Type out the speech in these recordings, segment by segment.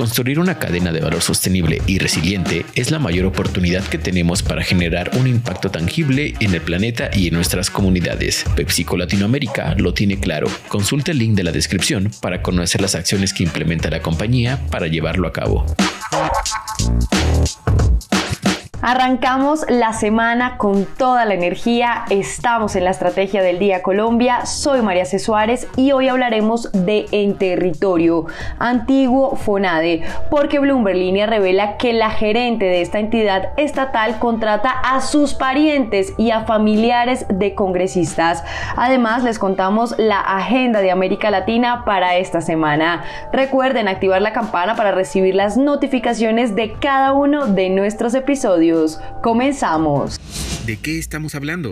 Construir una cadena de valor sostenible y resiliente es la mayor oportunidad que tenemos para generar un impacto tangible en el planeta y en nuestras comunidades. PepsiCo Latinoamérica lo tiene claro. Consulte el link de la descripción para conocer las acciones que implementa la compañía para llevarlo a cabo. Arrancamos la semana con toda la energía, estamos en la Estrategia del Día Colombia, soy María C. Suárez y hoy hablaremos de En Territorio, antiguo FONADE, porque Bloomberg Línea revela que la gerente de esta entidad estatal contrata a sus parientes y a familiares de congresistas. Además, les contamos la agenda de América Latina para esta semana. Recuerden activar la campana para recibir las notificaciones de cada uno de nuestros episodios. Comenzamos. ¿De qué estamos hablando?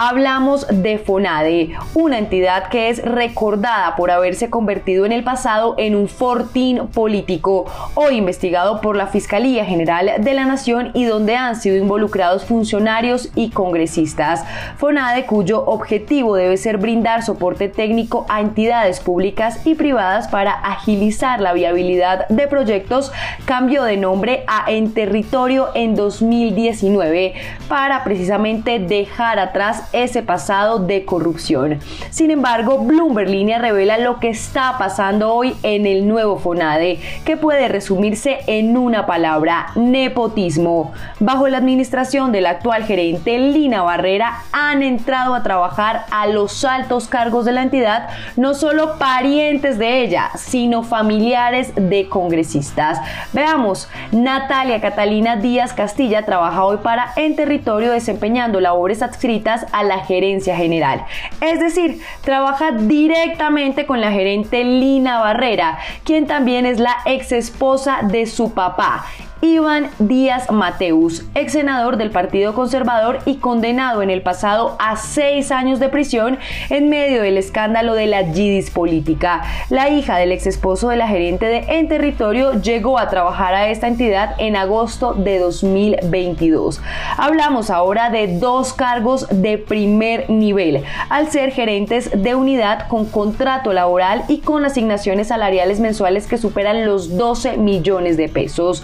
Hablamos de FONADE, una entidad que es recordada por haberse convertido en el pasado en un fortín político, hoy investigado por la Fiscalía General de la Nación y donde han sido involucrados funcionarios y congresistas. FONADE, cuyo objetivo debe ser brindar soporte técnico a entidades públicas y privadas para agilizar la viabilidad de proyectos, cambió de nombre a En Territorio en 2019 para precisamente dejar atrás ese pasado de corrupción. Sin embargo, Bloomberg Línea revela lo que está pasando hoy en el nuevo FONADE, que puede resumirse en una palabra, nepotismo. Bajo la administración del actual gerente Lina Barrera han entrado a trabajar a los altos cargos de la entidad, no solo parientes de ella, sino familiares de congresistas. Veamos, Natalia Catalina Díaz Castilla trabaja hoy para En Territorio desempeñando labores adscritas a la gerencia general. Es decir, trabaja directamente con la gerente Lina Barrera, quien también es la ex esposa de su papá Iván Díaz Mateus, ex senador del Partido Conservador y condenado en el pasado a seis años de prisión en medio del escándalo de la Gidis política. La hija del ex esposo de la gerente de En Territorio llegó a trabajar a esta entidad en agosto de 2022. Hablamos ahora de dos cargos de primer nivel, al ser gerentes de unidad con contrato laboral y con asignaciones salariales mensuales que superan los 12 millones de pesos.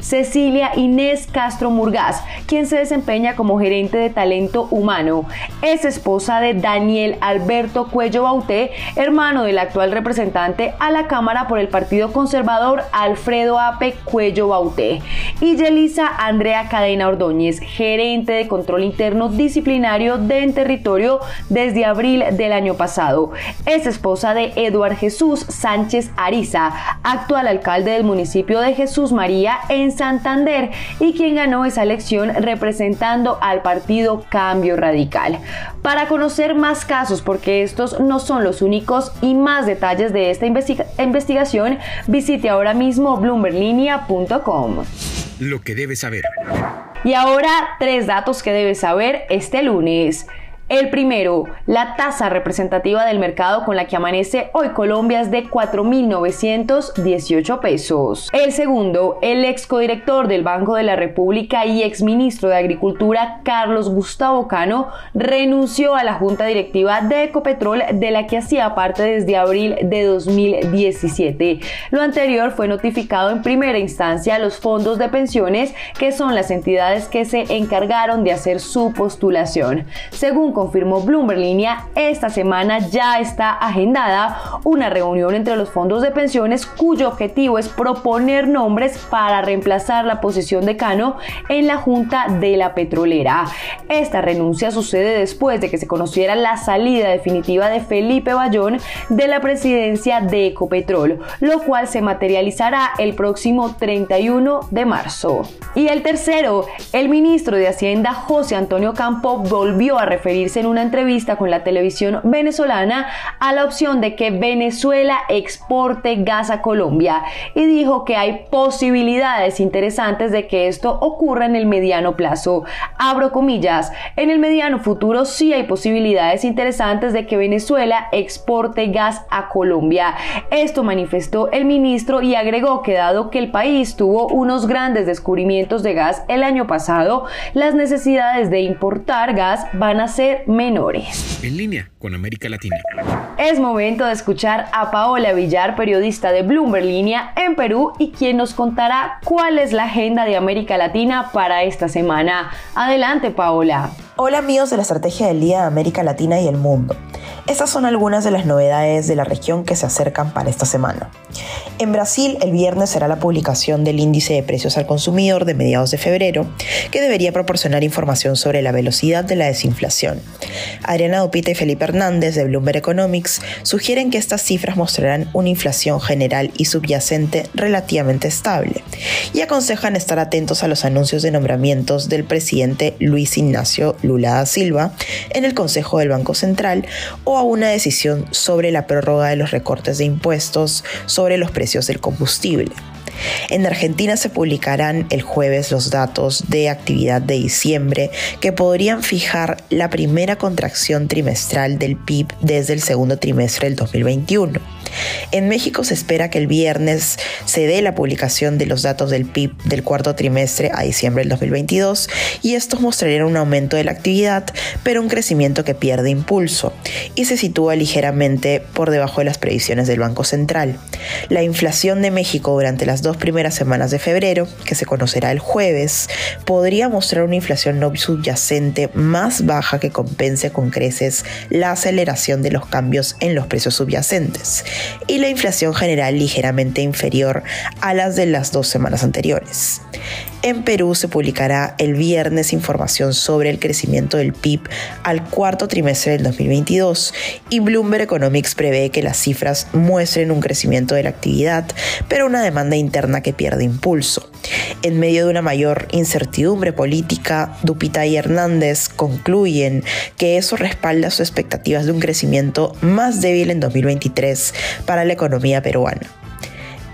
Cecilia Inés Castro Murgas, quien se desempeña como gerente de talento humano, es esposa de Daniel Alberto Cuello Bauté, hermano del actual representante a la Cámara por el Partido Conservador Alfredo Ape Cuello Bauté, y Yelisa Andrea Cadena Ordóñez, gerente de control interno disciplinario de En Territorio desde abril del año pasado. Es esposa de Eduard Jesús Sánchez Ariza, actual alcalde del municipio de Jesús María en Santander y quien ganó esa elección representando al partido Cambio Radical. Para conocer más casos, porque estos no son los únicos y más detalles de esta investigación, visite ahora mismo bloomberlinia.com. Lo que debes saber. Y ahora tres datos que debes saber este lunes. El primero, la tasa representativa del mercado con la que amanece hoy Colombia es de 4.918 pesos. El segundo, el ex codirector del Banco de la República y ex ministro de Agricultura, Carlos Gustavo Cano, renunció a la junta directiva de Ecopetrol de la que hacía parte desde abril de 2017. Lo anterior fue notificado en primera instancia a los fondos de pensiones, que son las entidades que se encargaron de hacer su postulación. Según confirmó Bloomberg Línea, esta semana ya está agendada una reunión entre los fondos de pensiones cuyo objetivo es proponer nombres para reemplazar la posición de Cano en la Junta de la Petrolera. Esta renuncia sucede después de que se conociera la salida definitiva de Felipe Bayón de la presidencia de Ecopetrol, lo cual se materializará el próximo 31 de marzo. Y el tercero, el ministro de Hacienda José Antonio Campo volvió a referir en una entrevista con la televisión venezolana a la opción de que Venezuela exporte gas a Colombia y dijo que hay posibilidades interesantes de que esto ocurra en el mediano plazo. Abro comillas, en el mediano futuro sí hay posibilidades interesantes de que Venezuela exporte gas a Colombia. Esto manifestó el ministro y agregó que dado que el país tuvo unos grandes descubrimientos de gas el año pasado, las necesidades de importar gas van a ser menores. En línea con América Latina. Es momento de escuchar a Paola Villar, periodista de Bloomberg en Perú y quien nos contará cuál es la agenda de América Latina para esta semana. Adelante, Paola. Hola amigos de la Estrategia del Día de América Latina y el Mundo. Estas son algunas de las novedades de la región que se acercan para esta semana. En Brasil, el viernes será la publicación del índice de precios al consumidor de mediados de febrero, que debería proporcionar información sobre la velocidad de la desinflación. Adriana Dupita y Felipe Hernández de Bloomberg Economics sugieren que estas cifras mostrarán una inflación general y subyacente relativamente estable y aconsejan estar atentos a los anuncios de nombramientos del presidente Luis Ignacio Lula da Silva en el Consejo del Banco Central o a una decisión sobre la prórroga de los recortes de impuestos sobre los precios del combustible. En Argentina se publicarán el jueves los datos de actividad de diciembre que podrían fijar la primera contracción trimestral del PIB desde el segundo trimestre del 2021. En México se espera que el viernes se dé la publicación de los datos del PIB del cuarto trimestre a diciembre del 2022 y estos mostrarían un aumento de la actividad, pero un crecimiento que pierde impulso y se sitúa ligeramente por debajo de las previsiones del Banco Central. La inflación de México durante las dos primeras semanas de febrero, que se conocerá el jueves, podría mostrar una inflación no subyacente más baja que compense con creces la aceleración de los cambios en los precios subyacentes y la inflación general ligeramente inferior a las de las dos semanas anteriores. En Perú se publicará el viernes información sobre el crecimiento del PIB al cuarto trimestre del 2022 y Bloomberg Economics prevé que las cifras muestren un crecimiento de la actividad, pero una demanda interna que pierde impulso. En medio de una mayor incertidumbre política, Dupita y Hernández concluyen que eso respalda sus expectativas de un crecimiento más débil en 2023 para la economía peruana.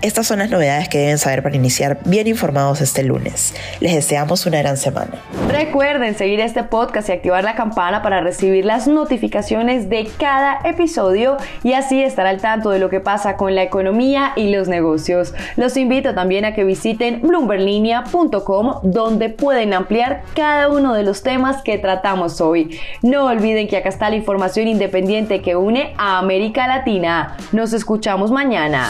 Estas son las novedades que deben saber para iniciar bien informados este lunes. Les deseamos una gran semana. Recuerden seguir este podcast y activar la campana para recibir las notificaciones de cada episodio y así estar al tanto de lo que pasa con la economía y los negocios. Los invito también a que visiten bloomberlinia.com donde pueden ampliar cada uno de los temas que tratamos hoy. No olviden que acá está la información independiente que une a América Latina. Nos escuchamos mañana.